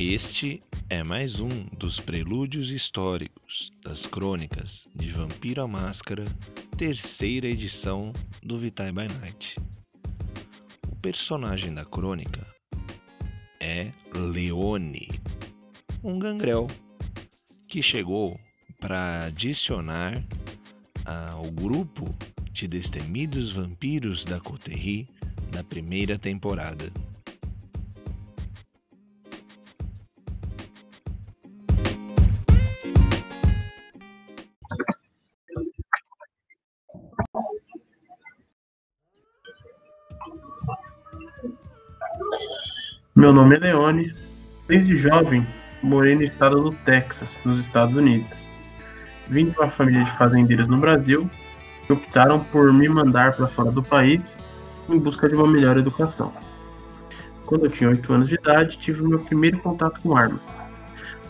Este é mais um dos prelúdios históricos das crônicas de Vampiro à Máscara, terceira edição do Vitae by Night. O personagem da crônica é Leone, um gangrel que chegou para adicionar ao grupo de destemidos vampiros da Coterri da primeira temporada. Meu nome é Leone. Desde jovem, morei no estado do Texas, nos Estados Unidos. Vim de uma família de fazendeiros no Brasil que optaram por me mandar para fora do país em busca de uma melhor educação. Quando eu tinha 8 anos de idade, tive meu primeiro contato com armas.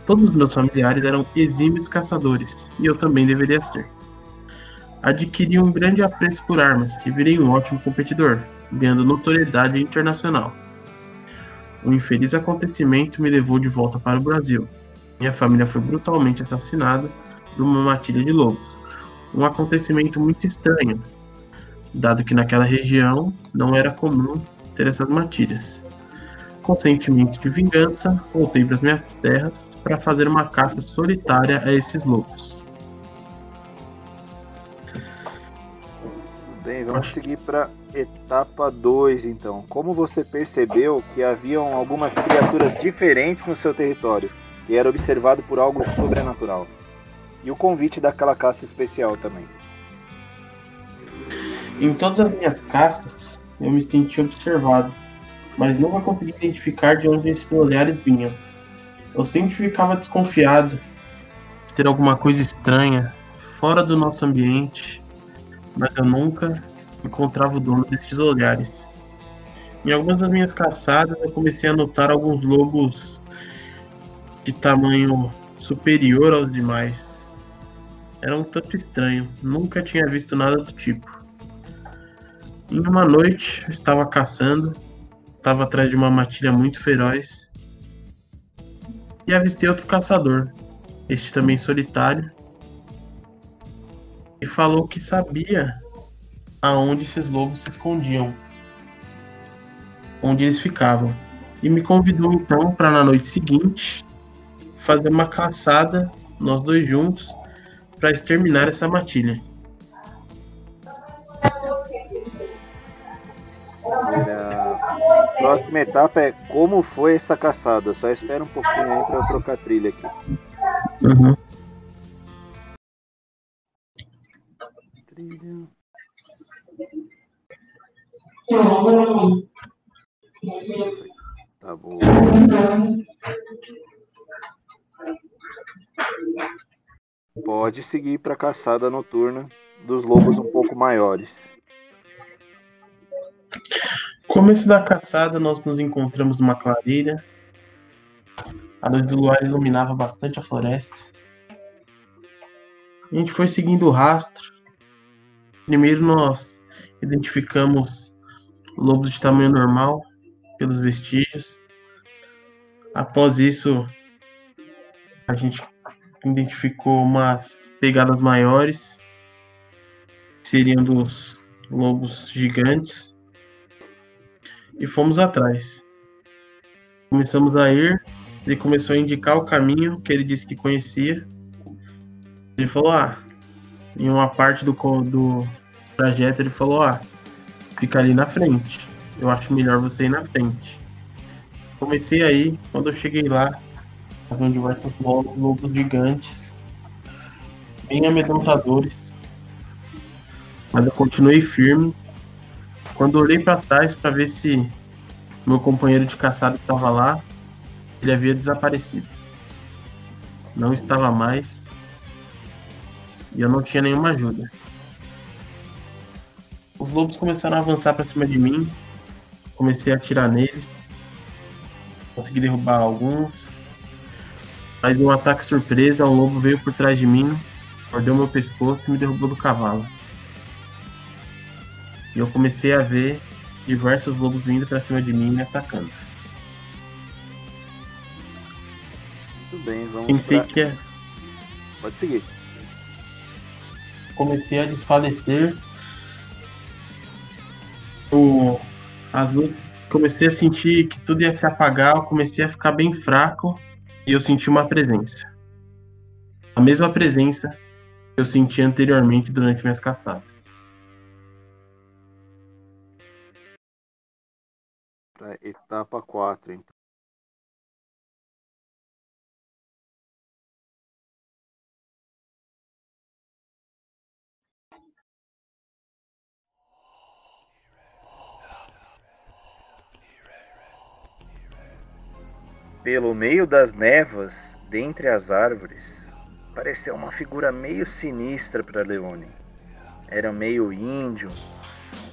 Todos os meus familiares eram exímios caçadores, e eu também deveria ser. Adquiri um grande apreço por armas e virei um ótimo competidor, ganhando notoriedade internacional. Um infeliz acontecimento me levou de volta para o Brasil. Minha família foi brutalmente assassinada por uma matilha de lobos. Um acontecimento muito estranho, dado que naquela região não era comum ter essas matilhas. Com sentimento de vingança, voltei para as minhas terras para fazer uma caça solitária a esses lobos. Bem, vamos seguir para etapa 2 então. Como você percebeu que haviam algumas criaturas diferentes no seu território e era observado por algo sobrenatural? E o convite daquela caça especial também. Em todas as minhas caças, eu me senti observado, mas nunca consegui identificar de onde esses olhares vinham. Eu sempre ficava desconfiado de ter alguma coisa estranha fora do nosso ambiente, mas eu nunca encontrava o dono desses olhares. Em algumas das minhas caçadas, eu comecei a notar alguns lobos de tamanho superior aos demais. Era um tanto estranho, nunca tinha visto nada do tipo. Em uma noite, eu estava caçando, estava atrás de uma matilha muito feroz e avistei outro caçador, este também solitário, e falou que sabia aonde esses lobos se escondiam, onde eles ficavam, e me convidou então para na noite seguinte fazer uma caçada, nós dois juntos, para exterminar essa matilha. A próxima etapa é como foi essa caçada. Só espera um pouquinho aí para eu trocar trilha aqui. Uhum. Tá bom. Pode seguir para a caçada noturna dos lobos um pouco maiores. Começo da caçada, nós nos encontramos numa clareira. A luz do luar iluminava bastante a floresta. A gente foi seguindo o rastro. Primeiro nós identificamos lobos de tamanho normal pelos vestígios. Após isso, a gente identificou umas pegadas maiores, seriam dos lobos gigantes, e fomos atrás. Começamos a ir, ele começou a indicar o caminho que ele disse que conhecia. Ele falou: Ah, em uma parte do, do trajeto, ele falou: Ah, fica ali na frente. Eu acho melhor você ir na frente. Comecei aí, quando eu cheguei lá, havia diversos lobos, lobos gigantes, bem amedrontadores. Mas eu continuei firme. Quando olhei para trás para ver se meu companheiro de caçada estava lá, ele havia desaparecido. Não estava mais. E eu não tinha nenhuma ajuda. Os lobos começaram a avançar para cima de mim. Comecei a atirar neles. Consegui derrubar alguns. Mas um ataque surpresa, um lobo veio por trás de mim, mordeu meu pescoço e me derrubou do cavalo. E eu comecei a ver diversos lobos vindo para cima de mim e me atacando. Tudo bem, vamos Pensei pra... que é. Pode seguir. Comecei a desfalecer. O... As luzes... Comecei a sentir que tudo ia se apagar, eu comecei a ficar bem fraco e eu senti uma presença. A mesma presença que eu senti anteriormente durante minhas caçadas. Pra etapa 4, então. Pelo meio das névoas, dentre as árvores, apareceu uma figura meio sinistra para Leone. Era meio índio,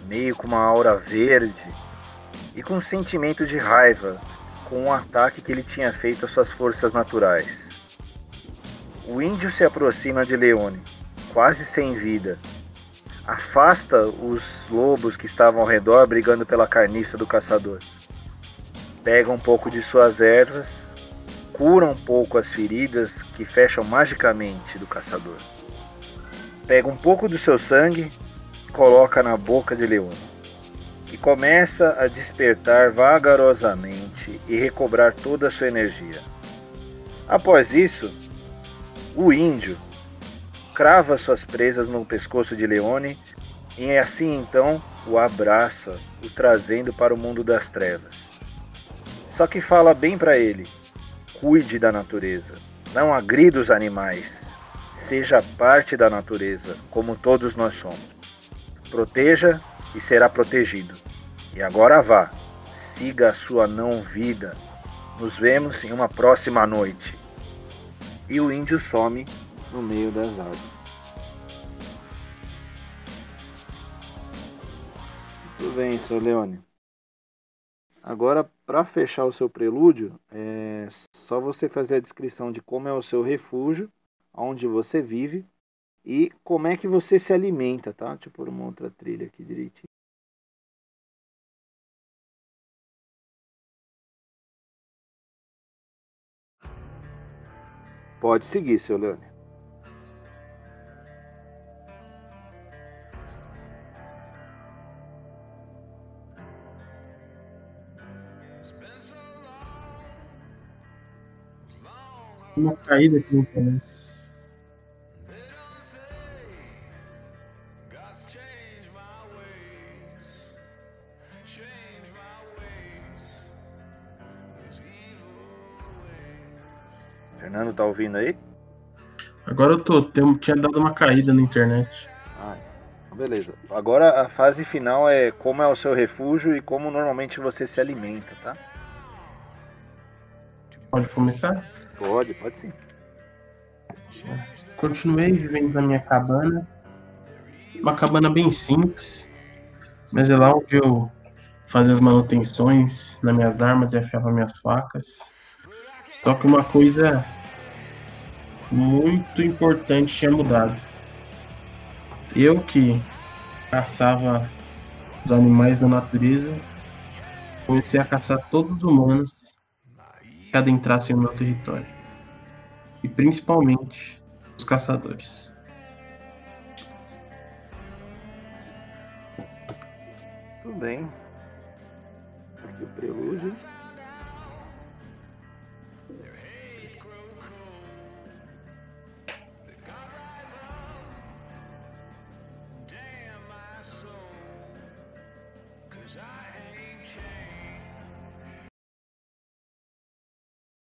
meio com uma aura verde e com um sentimento de raiva com o um ataque que ele tinha feito às suas forças naturais. O índio se aproxima de Leone, quase sem vida. Afasta os lobos que estavam ao redor brigando pela carniça do caçador pega um pouco de suas ervas, cura um pouco as feridas que fecham magicamente do caçador. Pega um pouco do seu sangue, coloca na boca de Leone, que começa a despertar vagarosamente e recobrar toda a sua energia. Após isso, o índio crava suas presas no pescoço de Leone e assim então o abraça, o trazendo para o mundo das trevas. Só que fala bem para ele: cuide da natureza, não agrida os animais, seja parte da natureza, como todos nós somos. Proteja e será protegido. E agora vá, siga a sua não vida. Nos vemos em uma próxima noite. E o índio some no meio das árvores. Muito bem, seu Leone. Agora, para fechar o seu prelúdio, é só você fazer a descrição de como é o seu refúgio, onde você vive e como é que você se alimenta, tá? Deixa eu pôr uma outra trilha aqui direitinho. Pode seguir, seu Leone. Uma caída aqui no internet. Fernando, tá ouvindo aí? Agora eu tô, tem, tinha dado uma caída na internet. Ah, beleza. Agora a fase final é como é o seu refúgio e como normalmente você se alimenta, tá? Pode começar? Pode, pode sim. Continuei vivendo na minha cabana. Uma cabana bem simples. Mas é lá onde eu fazia as manutenções nas minhas armas e afiava minhas facas. Só que uma coisa muito importante tinha mudado. Eu que caçava os animais da natureza, comecei a caçar todos os humanos que adentrassem o meu território. E principalmente os caçadores. Tudo bem. Aqui o prelúdio.